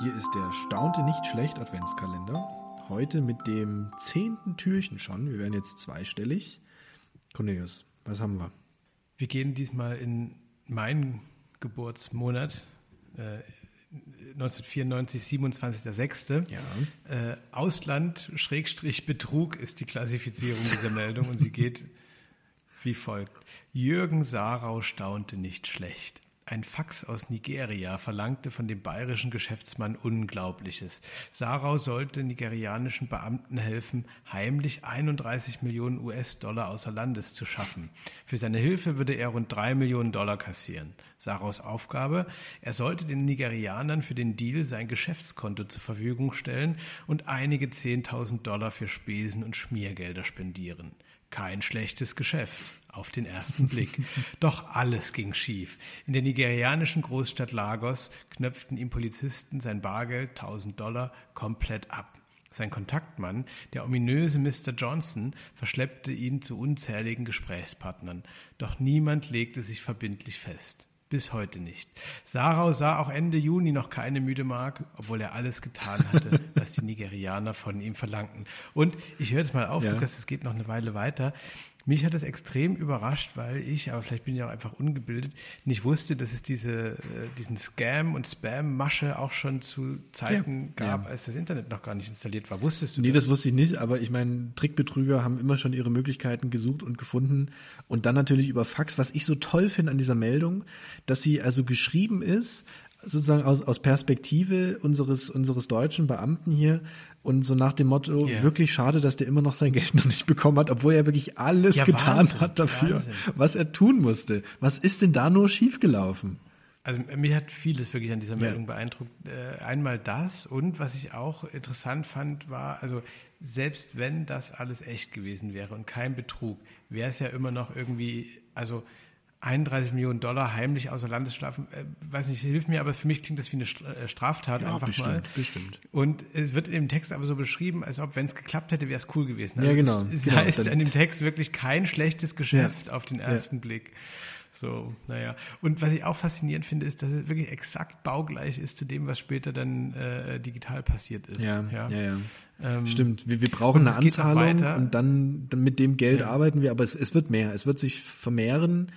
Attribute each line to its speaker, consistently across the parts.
Speaker 1: Hier ist der Staunte nicht schlecht Adventskalender. Heute mit dem zehnten Türchen schon. Wir werden jetzt zweistellig. Cornelius, was haben wir?
Speaker 2: Wir gehen diesmal in meinen Geburtsmonat. Äh, 1994, 27.06.
Speaker 1: Ja.
Speaker 2: Äh, Ausland, Schrägstrich, Betrug ist die Klassifizierung dieser Meldung und sie geht wie folgt. Jürgen Sarau staunte nicht schlecht. Ein Fax aus Nigeria verlangte von dem bayerischen Geschäftsmann Unglaubliches. Sarau sollte nigerianischen Beamten helfen, heimlich 31 Millionen US-Dollar außer Landes zu schaffen. Für seine Hilfe würde er rund drei Millionen Dollar kassieren. Saraus Aufgabe, er sollte den Nigerianern für den Deal sein Geschäftskonto zur Verfügung stellen und einige 10.000 Dollar für Spesen und Schmiergelder spendieren. Kein schlechtes Geschäft auf den ersten Blick. Doch alles ging schief. In der nigerianischen Großstadt Lagos knöpften ihm Polizisten sein Bargeld 1000 Dollar komplett ab. Sein Kontaktmann, der ominöse Mr. Johnson, verschleppte ihn zu unzähligen Gesprächspartnern. Doch niemand legte sich verbindlich fest. Bis heute nicht. Sarau sah auch Ende Juni noch keine müde Mark, obwohl er alles getan hatte, was die Nigerianer von ihm verlangten. Und ich höre jetzt mal auf,
Speaker 1: Ja.
Speaker 2: Lukas, es geht noch eine Weile weiter. Mich hat das extrem überrascht, weil ich, aber vielleicht bin ich auch einfach ungebildet, nicht wusste, dass es diese, äh, diesen Scam- und Spam-Masche auch schon zu Zeiten
Speaker 1: Ja.
Speaker 2: gab,
Speaker 1: Ja.
Speaker 2: als das Internet noch gar nicht installiert war. Wusstest du
Speaker 1: Nee,
Speaker 2: das?
Speaker 1: das wusste ich nicht, aber ich meine, Trickbetrüger haben immer schon ihre Möglichkeiten gesucht und gefunden. Und dann natürlich über Fax, was ich so toll finde an dieser Meldung, dass sie also geschrieben ist, sozusagen aus, aus Perspektive unseres, unseres deutschen Beamten hier und so nach dem Motto,
Speaker 2: Ja.
Speaker 1: wirklich schade, dass der immer noch sein Geld noch nicht bekommen hat, obwohl er wirklich alles
Speaker 2: Ja,
Speaker 1: getan
Speaker 2: Wahnsinn,
Speaker 1: hat dafür,
Speaker 2: Wahnsinn.
Speaker 1: was er tun musste. Was ist denn da nur schiefgelaufen?
Speaker 2: Also mich hat vieles wirklich an dieser Meldung beeindruckt. Äh, einmal das und was ich auch interessant fand, war, also selbst wenn das alles echt gewesen wäre und kein Betrug, wäre es ja immer noch irgendwie, also 31 Millionen Dollar heimlich außer Landes schlafen, äh, weiß nicht, hilft mir, aber für mich klingt das wie eine äh, Straftat
Speaker 1: Ja,
Speaker 2: einfach
Speaker 1: bestimmt,
Speaker 2: mal.
Speaker 1: bestimmt.
Speaker 2: Und es wird im Text aber so beschrieben, als ob, wenn es geklappt hätte, wäre es cool gewesen.
Speaker 1: Ja, genau,
Speaker 2: Es,
Speaker 1: genau.
Speaker 2: heißt an dem Text wirklich kein schlechtes Geschäft auf den ersten Blick. So, naja. Und was ich auch faszinierend finde, ist, dass es wirklich exakt baugleich ist zu dem, was später dann äh, digital passiert ist.
Speaker 1: Ja, ja, ja.
Speaker 2: Ähm,
Speaker 1: Stimmt, wir, wir brauchen eine Anzahlung und dann, dann mit dem Geld
Speaker 2: Ja.
Speaker 1: arbeiten wir, aber es, es wird mehr, es wird sich vermehren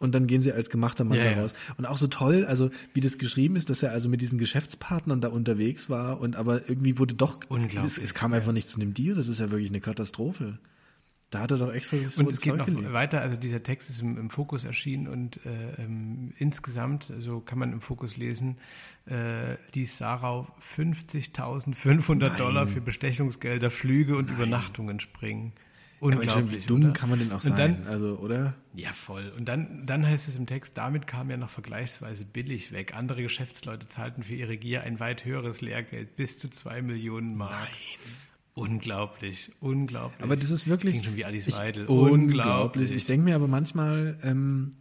Speaker 1: und dann gehen sie als gemachter Mann
Speaker 2: Ja,
Speaker 1: da
Speaker 2: ja.
Speaker 1: raus. Und auch so toll, also wie das geschrieben ist, dass er also mit diesen Geschäftspartnern da unterwegs war und aber irgendwie wurde doch,
Speaker 2: Unglaublich,
Speaker 1: es, es kam einfach nicht zu einem Deal, das ist ja wirklich eine Katastrophe. Da hat er doch extra so
Speaker 2: und es geht
Speaker 1: Zeug
Speaker 2: noch
Speaker 1: gelegt.
Speaker 2: weiter, also dieser Text ist im, im Fokus erschienen und äh, ähm, insgesamt, so kann man im Fokus lesen, äh, ließ Sarau 50.500
Speaker 1: Nein.
Speaker 2: Dollar für Bestechungsgelder, Flüge und Übernachtungen springen. Unglaublich,
Speaker 1: schon, wie dumm
Speaker 2: oder?
Speaker 1: kann man denn auch
Speaker 2: Und
Speaker 1: sein?
Speaker 2: dann,
Speaker 1: also, oder?
Speaker 2: Ja, voll. Und dann, dann heißt es im Text, damit kam er noch vergleichsweise billig weg. Andere Geschäftsleute zahlten für ihre Gier ein weit höheres Lehrgeld, bis zu zwei Millionen Mark. Unglaublich, unglaublich.
Speaker 1: Aber das ist wirklich
Speaker 2: Klingt schon wie Alice
Speaker 1: ich-
Speaker 2: Weidel.
Speaker 1: unglaublich. Ich denke mir aber manchmal, ähm,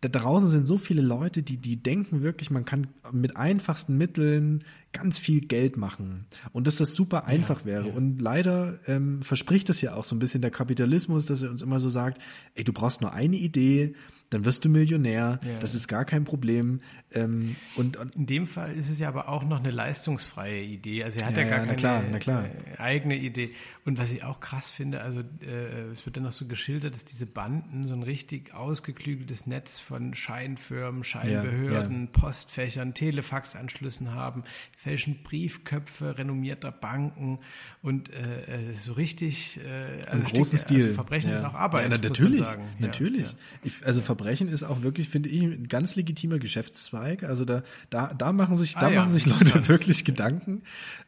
Speaker 1: da draußen sind so viele Leute, die, die denken wirklich, man kann mit einfachsten Mitteln ganz viel Geld machen und dass das super einfach wäre. Und leider ähm, verspricht es ja auch so ein bisschen der Kapitalismus, dass er uns immer so sagt, ey, du brauchst nur eine Idee, dann wirst du Millionär,
Speaker 2: Ja.
Speaker 1: das ist gar kein Problem. Ähm, und, und
Speaker 2: In dem Fall ist es ja aber auch noch eine leistungsfreie Idee. Also er hat
Speaker 1: Ja,
Speaker 2: ja, gar
Speaker 1: ja,
Speaker 2: keine
Speaker 1: klar, klar.
Speaker 2: äh, eigene Idee. Und was ich auch krass finde, also äh, es wird dann noch so geschildert, dass diese Banden so ein richtig ausgeklügeltes Netz von Scheinfirmen, Scheinbehörden, Postfächern, Telefaxanschlüssen haben, fälschen Briefköpfe renommierter Banken und äh, äh, so richtig äh,
Speaker 1: Im
Speaker 2: also
Speaker 1: großen
Speaker 2: steckt ja- also
Speaker 1: Stil.
Speaker 2: Verbrechen
Speaker 1: ja.
Speaker 2: ist auch Arbeit.
Speaker 1: Ja, natürlich.
Speaker 2: Ja,
Speaker 1: natürlich.
Speaker 2: ja.
Speaker 1: Ich, also Verbrechen ist auch wirklich, finde ich, ein ganz legitimer Geschäftszweig. Also da, da, da machen sich, da
Speaker 2: Ah ja,
Speaker 1: machen sich Leute wirklich Gedanken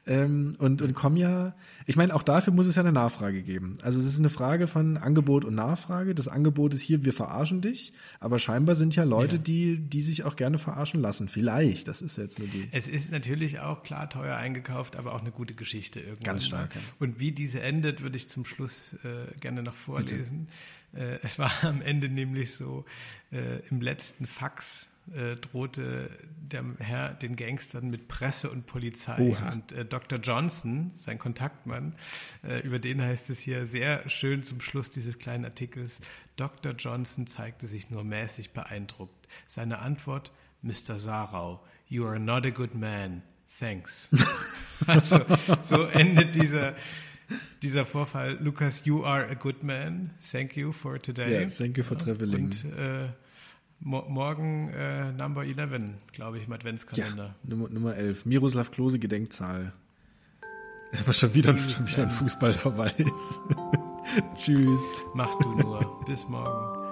Speaker 1: ähm, und, und kommen ja. Ich meine, auch dafür muss es ja eine Nachfrage geben. Also es ist eine Frage von Angebot und Nachfrage. Das Angebot ist hier, wir verarschen dich, aber scheinbar sind ja Leute,
Speaker 2: Ja.
Speaker 1: die, die sich auch gerne verarschen lassen. Vielleicht, das ist jetzt nur die.
Speaker 2: Es ist natürlich auch klar teuer eingekauft, aber auch eine gute Geschichte irgendwann.
Speaker 1: Ganz stark, ja.
Speaker 2: Und wie diese endet, würde ich zum Schluss äh, gerne noch vorlesen. Äh, es war am Ende nämlich so, äh, im letzten Fax äh, drohte der Herr den Gangstern mit Presse und Polizei.
Speaker 1: Oha.
Speaker 2: Und äh, Dr. Johnson, sein Kontaktmann, äh, über den heißt es hier sehr schön zum Schluss dieses kleinen Artikels, Dr. Johnson zeigte sich nur mäßig beeindruckt. Seine Antwort, Mr. Sarau, you are not a good man. thanks. also so endet dieser, dieser Vorfall. Lukas, you are a good man. Thank you for today.
Speaker 1: Yeah, thank you for traveling.
Speaker 2: Und äh, morgen äh, Number 11, glaube ich, im Adventskalender.
Speaker 1: Ja, Nummer, Nummer 11. Miroslav Klose Gedenkzahl. Aber schon wieder, schon wieder ein Fußballverweis. Tschüss.
Speaker 2: Mach du nur. Bis morgen.